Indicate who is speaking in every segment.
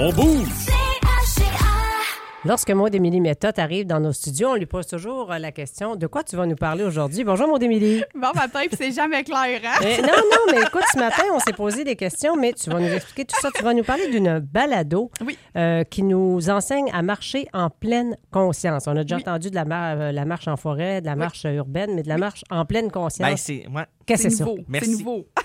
Speaker 1: On bouge!
Speaker 2: Lorsque Maud Émilie Méthode arrive dans nos studios, on lui pose toujours euh, la question de quoi tu vas nous parler aujourd'hui? Bonjour Maud Émilie.
Speaker 3: Bon matin, puis c'est jamais clair, hein?
Speaker 2: Eh, non, non, mais écoute, ce matin, on s'est posé des questions, mais tu vas nous expliquer tout ça. Tu vas nous parler d'une balado
Speaker 3: Oui.
Speaker 2: Euh, qui nous enseigne à marcher en pleine conscience. On a déjà
Speaker 3: Oui.
Speaker 2: entendu de la, mar- euh, la marche en forêt, de la marche urbaine, mais de la marche en pleine
Speaker 4: Ben,
Speaker 2: conscience.
Speaker 4: c'est. ouais.
Speaker 2: Qu'est-ce que
Speaker 3: C'est
Speaker 2: ça?
Speaker 3: nouveau. C'est
Speaker 4: Merci.
Speaker 3: nouveau.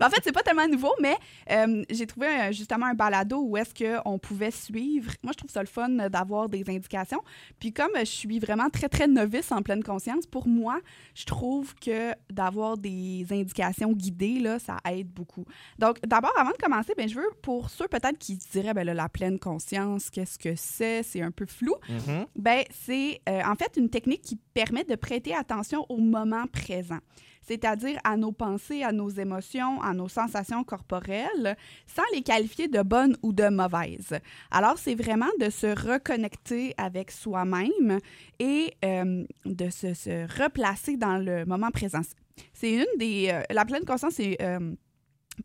Speaker 3: Ben, en fait, c'est pas tellement nouveau, mais euh, j'ai trouvé justement un balado où est-ce qu'on pouvait suivre. Moi, je trouve ça le fun d'avoir des indications. Puis comme je suis vraiment très, très novice en pleine conscience, pour moi, je trouve que d'avoir des indications guidées, là, ça aide beaucoup. Donc, d'abord, avant de commencer, ben, je veux, pour ceux peut-être qui se diraient, ben, là, la pleine conscience, qu'est-ce que c'est? C'est un peu flou.
Speaker 4: Mhm.
Speaker 3: Ben, c'est euh, en fait une technique qui permet de prêter attention au moment présent, c'est-à-dire à nos pensées, à nos émotions, à nos sensations corporelles, sans les qualifier de bonnes ou de mauvaises. Alors, c'est vraiment de se reconnecter avec soi-même et euh, de se, se replacer dans le moment présent. C'est une des... euh, la pleine conscience, c'est...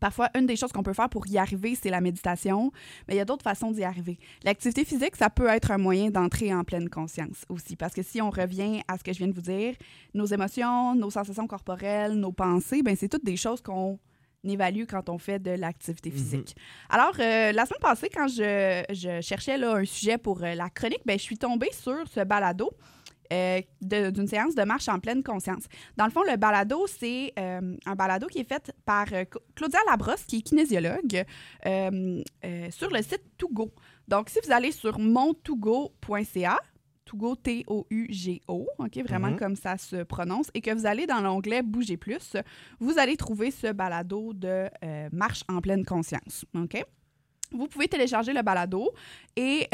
Speaker 3: Parfois, une des choses qu'on peut faire pour y arriver, c'est la méditation, mais il y a d'autres façons d'y arriver. L'activité physique, ça peut être un moyen d'entrer en pleine conscience aussi, parce que si on revient à ce que je viens de vous dire, nos émotions, nos sensations corporelles, nos pensées, ben c'est toutes des choses qu'on évalue quand on fait de l'activité physique. Alors, euh, la semaine passée, quand je, je cherchais là, un sujet pour euh, la chronique, ben, je suis tombée sur ce balado euh, d'une séance de marche en pleine conscience. Dans le fond, le balado, c'est euh, un balado qui est fait par euh, Claudia Labrosse, qui est kinésiologue, sur le site Togo. Donc, si vous allez sur montogo.ca, Togo, T-O-U-G-O, OK, vraiment
Speaker 4: Mhm.
Speaker 3: comme ça se prononce, et que vous allez dans l'onglet Bougez plus, vous allez trouver ce balado de marche en pleine conscience, OK? Vous pouvez télécharger le balado et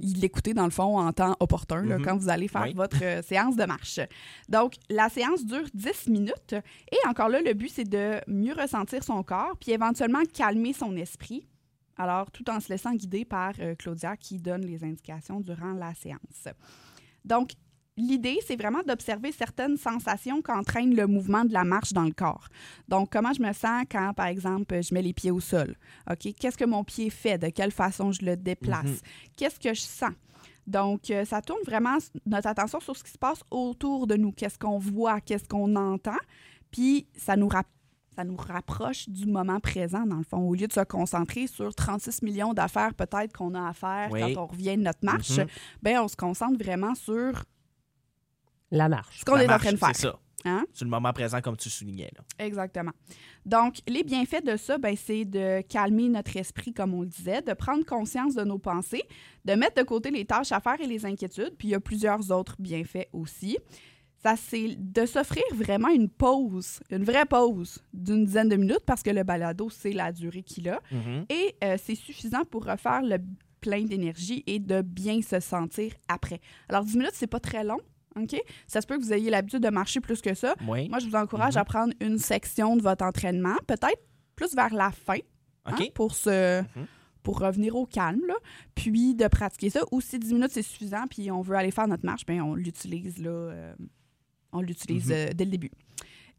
Speaker 3: l'écouter, dans le fond, en temps opportun, là,
Speaker 4: Mhm.
Speaker 3: quand vous allez faire
Speaker 4: Oui.
Speaker 3: votre euh, séance de marche. Donc, la séance dure 10 minutes et encore là, le but, c'est de mieux ressentir son corps puis éventuellement calmer son esprit. Alors, tout en se laissant guider par euh, Claudia qui donne les indications durant la séance. Donc, l'idée, c'est vraiment d'observer certaines sensations qu'entraîne le mouvement de la marche dans le corps. Donc, comment je me sens quand, par exemple, je mets les pieds au sol? OK? Qu'est-ce que mon pied fait? De quelle façon je le déplace?
Speaker 4: Mhm.
Speaker 3: Qu'est-ce que je sens? Donc, euh, ça tourne vraiment notre attention sur ce qui se passe autour de nous. Qu'est-ce qu'on voit? Qu'est-ce qu'on entend? Puis, ça nous, ça nous rapproche du moment présent, dans le fond. Au lieu de se concentrer sur 36 millions d'affaires peut-être qu'on a à faire
Speaker 4: Oui.
Speaker 3: quand on revient de notre marche,
Speaker 4: Mhm.
Speaker 3: ben, on se concentre vraiment sur
Speaker 2: La marche.
Speaker 3: ce qu'on est en train de faire.
Speaker 4: C'est ça.
Speaker 3: Hein?
Speaker 4: C'est le moment présent, comme tu soulignais. Là.
Speaker 3: Exactement. Donc, les bienfaits de ça, ben, c'est de calmer notre esprit, comme on le disait, de prendre conscience de nos pensées, de mettre de côté les tâches à faire et les inquiétudes, puis il y a plusieurs autres bienfaits aussi. Ça, c'est de s'offrir vraiment une pause, une vraie pause d'une dizaine de minutes, parce que le balado, c'est la durée qu'il a.
Speaker 4: Mhm.
Speaker 3: Et euh, c'est suffisant pour refaire le plein d'énergie et de bien se sentir après. Alors, 10 minutes, c'est pas très long, OK? Ça se peut que vous ayez l'habitude de marcher plus que ça.
Speaker 4: Oui.
Speaker 3: Moi, je vous encourage
Speaker 4: Mhm.
Speaker 3: à prendre une section de votre entraînement, peut-être plus vers la fin, hein, pour, se,
Speaker 4: Mhm.
Speaker 3: pour revenir au calme, là, puis de pratiquer ça. Ou si 10 minutes, c'est suffisant, puis on veut aller faire notre marche, bien, on l'utilise là, euh, on l'utilise
Speaker 4: Mhm.
Speaker 3: euh, dès le début.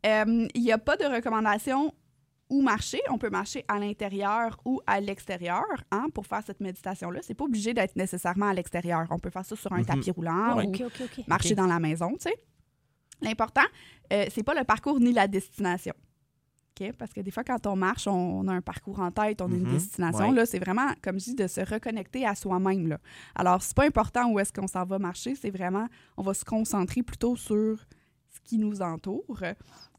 Speaker 3: Euh, Il n'y a pas de recommandation où marcher. On peut marcher à l'intérieur ou à l'extérieur hein, pour faire cette méditation-là. C'est pas obligé d'être nécessairement à l'extérieur. On peut faire ça sur un
Speaker 4: Mhm.
Speaker 3: tapis roulant
Speaker 4: Ouais.
Speaker 3: ou marcher dans la maison, tu sais. L'important, euh, c'est pas le parcours ni la destination. OK? Parce que des fois, quand on marche, on, on a un parcours en tête, on a une
Speaker 4: Mhm.
Speaker 3: destination.
Speaker 4: Ouais.
Speaker 3: Là, c'est vraiment, comme je dis, de se reconnecter à soi-même. Alors, c'est pas important où est-ce qu'on s'en va marcher, c'est vraiment, on va se concentrer plutôt sur ce qui nous entoure.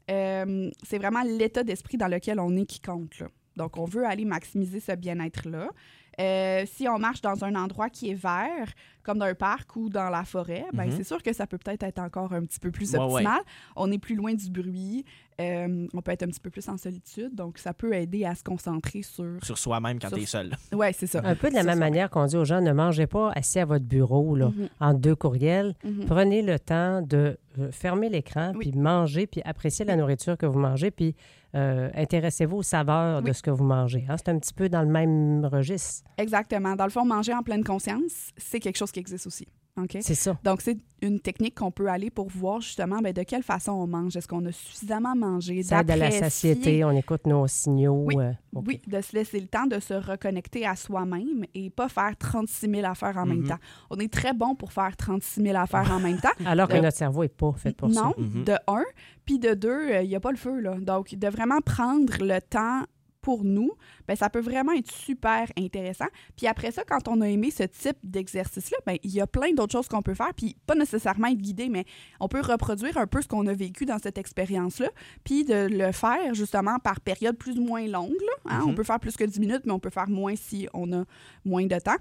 Speaker 3: Euh, c'est vraiment l'état d'esprit dans lequel on est qui compte. Donc, on veut aller maximiser ce bien-être-là. Euh, si on marche dans un endroit qui est vert, comme dans un parc ou dans la forêt, ben,
Speaker 4: Mhm.
Speaker 3: c'est sûr que ça peut peut-être être encore un petit peu plus
Speaker 4: Ouais,
Speaker 3: optimal. On est plus loin du bruit, euh, on peut être un petit peu plus en solitude, donc ça peut aider à se concentrer sur...
Speaker 4: Sur soi-même quand
Speaker 3: Sur-
Speaker 4: tu es seul.
Speaker 3: Ouais, c'est ça.
Speaker 2: Un peu de la
Speaker 3: Sur
Speaker 2: même manière qu'on dit aux gens, ne mangez pas assis à votre bureau, là,
Speaker 3: Mhm,
Speaker 2: en deux courriels.
Speaker 3: mhm.
Speaker 2: Prenez le temps de euh, fermer l'écran,
Speaker 3: Oui.
Speaker 2: puis manger, puis apprécier la nourriture que vous mangez, puis euh, intéressez-vous aux saveurs de
Speaker 3: Oui.
Speaker 2: ce que vous mangez. hein. C'est un petit peu dans le même registre.
Speaker 3: Exactement. Dans le fond, manger en pleine conscience, c'est quelque chose qui existe aussi. OK?
Speaker 2: C'est ça.
Speaker 3: Donc, c'est une technique qu'on peut aller pour voir justement ben, de quelle façon on mange. Est-ce qu'on a suffisamment mangé?
Speaker 2: Ça aide à la satiété, on écoute nos signaux.
Speaker 3: Oui.
Speaker 2: euh.
Speaker 3: Oui, de se laisser le temps de se reconnecter à soi-même et pas faire 36 000 affaires en même
Speaker 4: Mhm.
Speaker 3: temps. On est très bon pour faire 36 000 affaires en même temps.
Speaker 2: Alors que
Speaker 3: Euh,
Speaker 2: notre cerveau n'est pas fait pour ça.
Speaker 3: non,
Speaker 4: Mhm.
Speaker 3: de un. Puis de deux, il n'y a pas le feu. Là. Donc, de vraiment prendre le temps pour nous, ben, ça peut vraiment être super intéressant. Puis après ça, quand on a aimé ce type d'exercice-là, ben, il y a plein d'autres choses qu'on peut faire, puis pas nécessairement être guidé, mais on peut reproduire un peu ce qu'on a vécu dans cette expérience-là, puis de le faire justement par période plus ou moins longue. là, hein. On
Speaker 4: Mhm.
Speaker 3: peut faire plus que 10 minutes, mais on peut faire moins si on a moins de temps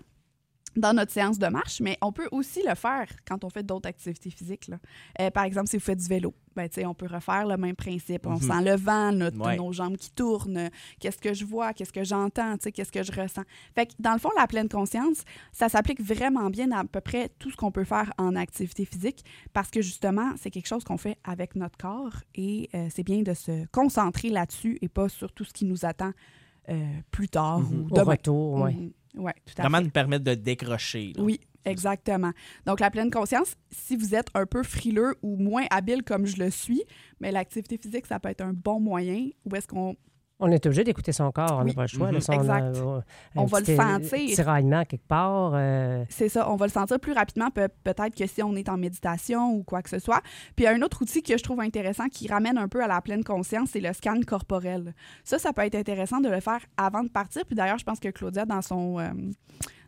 Speaker 3: dans notre séance de marche, mais on peut aussi le faire quand on fait d'autres activités physiques. là. Euh, par exemple, si vous faites du vélo, ben, on peut refaire le même principe. On
Speaker 4: Mhm.
Speaker 3: sent le vent, notre-
Speaker 4: Ouais.
Speaker 3: nos jambes qui tournent, qu'est-ce que je vois, qu'est-ce que j'entends, qu'est-ce que je ressens. Fait que, dans le fond, la pleine conscience, ça s'applique vraiment bien à, à peu près tout ce qu'on peut faire en activité physique parce que justement, c'est quelque chose qu'on fait avec notre corps et euh, c'est bien de se concentrer là-dessus et pas sur tout ce qui nous attend euh, plus tard
Speaker 4: Mhm.
Speaker 3: ou
Speaker 2: Au
Speaker 3: demain.
Speaker 2: retour, oui.
Speaker 3: Mhm. Ouais, tout à
Speaker 4: Vraiment
Speaker 3: fait.
Speaker 4: nous permettre de décrocher. là.
Speaker 3: Oui, exactement. Donc, la pleine conscience, si vous êtes un peu frileux ou moins habile comme je le suis, mais l'activité physique, ça peut être un bon moyen où est-ce qu'on
Speaker 2: On est obligé d'écouter son corps, on n'a
Speaker 3: Oui.
Speaker 2: pas le choix.
Speaker 4: Mhm.
Speaker 2: si on,
Speaker 3: Exact.
Speaker 2: euh,
Speaker 3: va le sentir.
Speaker 2: Tiraillement quelque part. euh,
Speaker 3: C'est ça, on va le sentir plus rapidement peut- peut-être que si on est en méditation ou quoi que ce soit. Puis un autre outil que je trouve intéressant qui ramène un peu à la pleine conscience, c'est le scan corporel. Ça, ça peut être intéressant de le faire avant de partir. Puis d'ailleurs, je pense que Claudia, dans son, euh,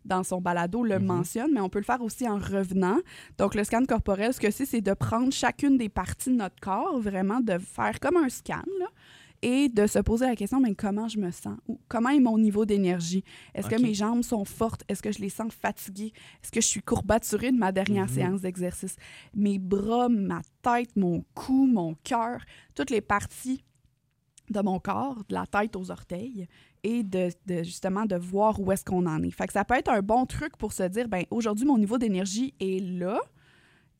Speaker 3: dans son balado, le
Speaker 4: Mhm.
Speaker 3: mentionne, mais on peut le faire aussi en revenant. Donc le scan corporel, ce que c'est, c'est de prendre chacune des parties de notre corps, vraiment de faire comme un scan, là, et de se poser la question, mais comment je me sens? Ou comment est mon niveau d'énergie? Est-ce que mes jambes sont fortes? Est-ce que je les sens fatiguées? Est-ce que je suis courbaturée de ma dernière
Speaker 4: Mhm.
Speaker 3: séance d'exercice? Mes bras, ma tête, mon cou, mon cœur, toutes les parties de mon corps, de la tête aux orteils, et de, de, justement de voir où est-ce qu'on en est. Fait que ça peut être un bon truc pour se dire, ben aujourd'hui, mon niveau d'énergie est là,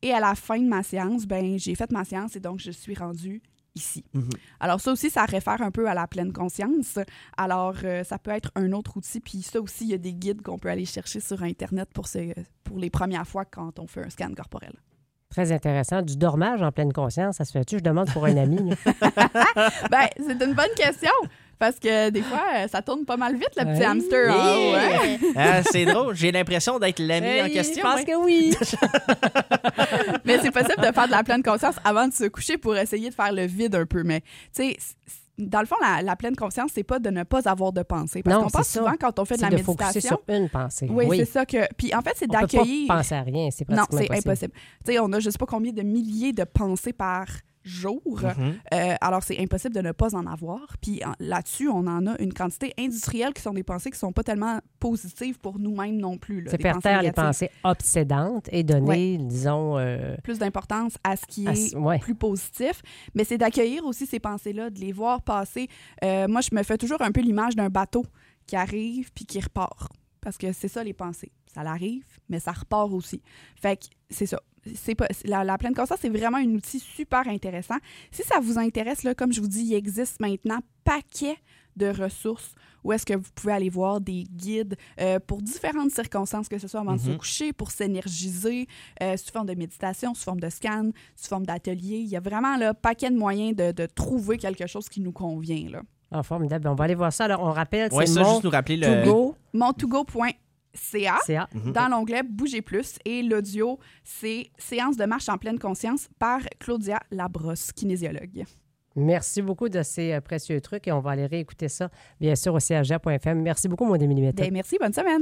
Speaker 3: et à la fin de ma séance, ben j'ai fait ma séance et donc je suis rendue ici.
Speaker 4: Mhm.
Speaker 3: Alors ça aussi, ça réfère un peu à la pleine conscience. Alors euh, ça peut être un autre outil. Puis ça aussi, il y a des guides qu'on peut aller chercher sur Internet pour, ce, pour les premières fois quand on fait un scan corporel.
Speaker 2: Très intéressant. Du dormage en pleine conscience, ça se fait-tu? Je demande pour un ami.
Speaker 3: ben, c'est une bonne question. Parce que des fois, euh, ça tourne pas mal vite, le petit
Speaker 2: Hey.
Speaker 3: hamster. haut, hein?
Speaker 4: Ah, c'est drôle. J'ai l'impression d'être l'ami en
Speaker 2: Hey,
Speaker 4: question.
Speaker 2: Je pense
Speaker 4: hein.
Speaker 2: que oui.
Speaker 3: Mais c'est possible de faire de la pleine conscience avant de se coucher pour essayer de faire le vide un peu. Mais, tu sais, dans le fond, la, la pleine conscience, c'est pas de ne pas avoir de pensée. Parce
Speaker 2: Non,
Speaker 3: qu'on pense
Speaker 2: ça.
Speaker 3: souvent quand on fait de la
Speaker 2: C'est de
Speaker 3: méditation.
Speaker 2: sur une pensée.
Speaker 3: Oui,
Speaker 2: Oui,
Speaker 3: c'est ça que. Puis en fait, c'est d'accueillir.
Speaker 2: penser à rien. C'est
Speaker 3: Non, c'est impossible. Tu sais, on a je sais pas combien de milliers de pensées par jour.
Speaker 4: Mhm.
Speaker 3: Euh, alors, c'est impossible de ne pas en avoir. Puis là-dessus, on en a une quantité industrielle qui sont des pensées qui sont pas tellement positives pour nous-mêmes non plus.
Speaker 2: C'est faire taire les pensées obsédantes et donner, disons, euh,
Speaker 3: Plus d'importance à ce qui
Speaker 2: à-
Speaker 3: est
Speaker 2: ouais.
Speaker 3: plus positif. Mais c'est d'accueillir aussi ces pensées-là, de les voir passer. Euh, moi, je me fais toujours un peu l'image d'un bateau qui arrive puis qui repart. Parce que c'est ça, les pensées. Ça arrive, mais ça repart aussi. Fait que c'est ça. C'est pas, la, la pleine conscience, c'est vraiment un outil super intéressant. Si ça vous intéresse, là, comme je vous dis, il existe maintenant paquet de ressources où est-ce que vous pouvez aller voir des guides euh, pour différentes circonstances, que ce soit avant de se
Speaker 4: Mhm.
Speaker 3: coucher, pour s'énergiser, euh, sous forme de méditation, sous forme de scan, sous forme d'atelier. Il y a vraiment là paquet de moyens de, de trouver quelque chose qui nous convient. Là.
Speaker 2: Ah, formidable. On va aller voir ça. Alors, on rappelle,
Speaker 4: Ouais,
Speaker 2: c'est
Speaker 4: ça,
Speaker 2: mon
Speaker 4: juste nous rappeler le.
Speaker 2: Togo.
Speaker 3: montogo.ca
Speaker 2: CA.
Speaker 4: Mhm.
Speaker 3: dans l'onglet Bougez plus et l'audio, c'est Séance de marche en pleine conscience par Claudia Labrosse, kinésiologue.
Speaker 2: Merci beaucoup de ces euh, précieux trucs et on va aller réécouter ça, bien sûr, au CHR.fm. Merci beaucoup, mon Méthode.
Speaker 3: Ben, merci, bonne semaine.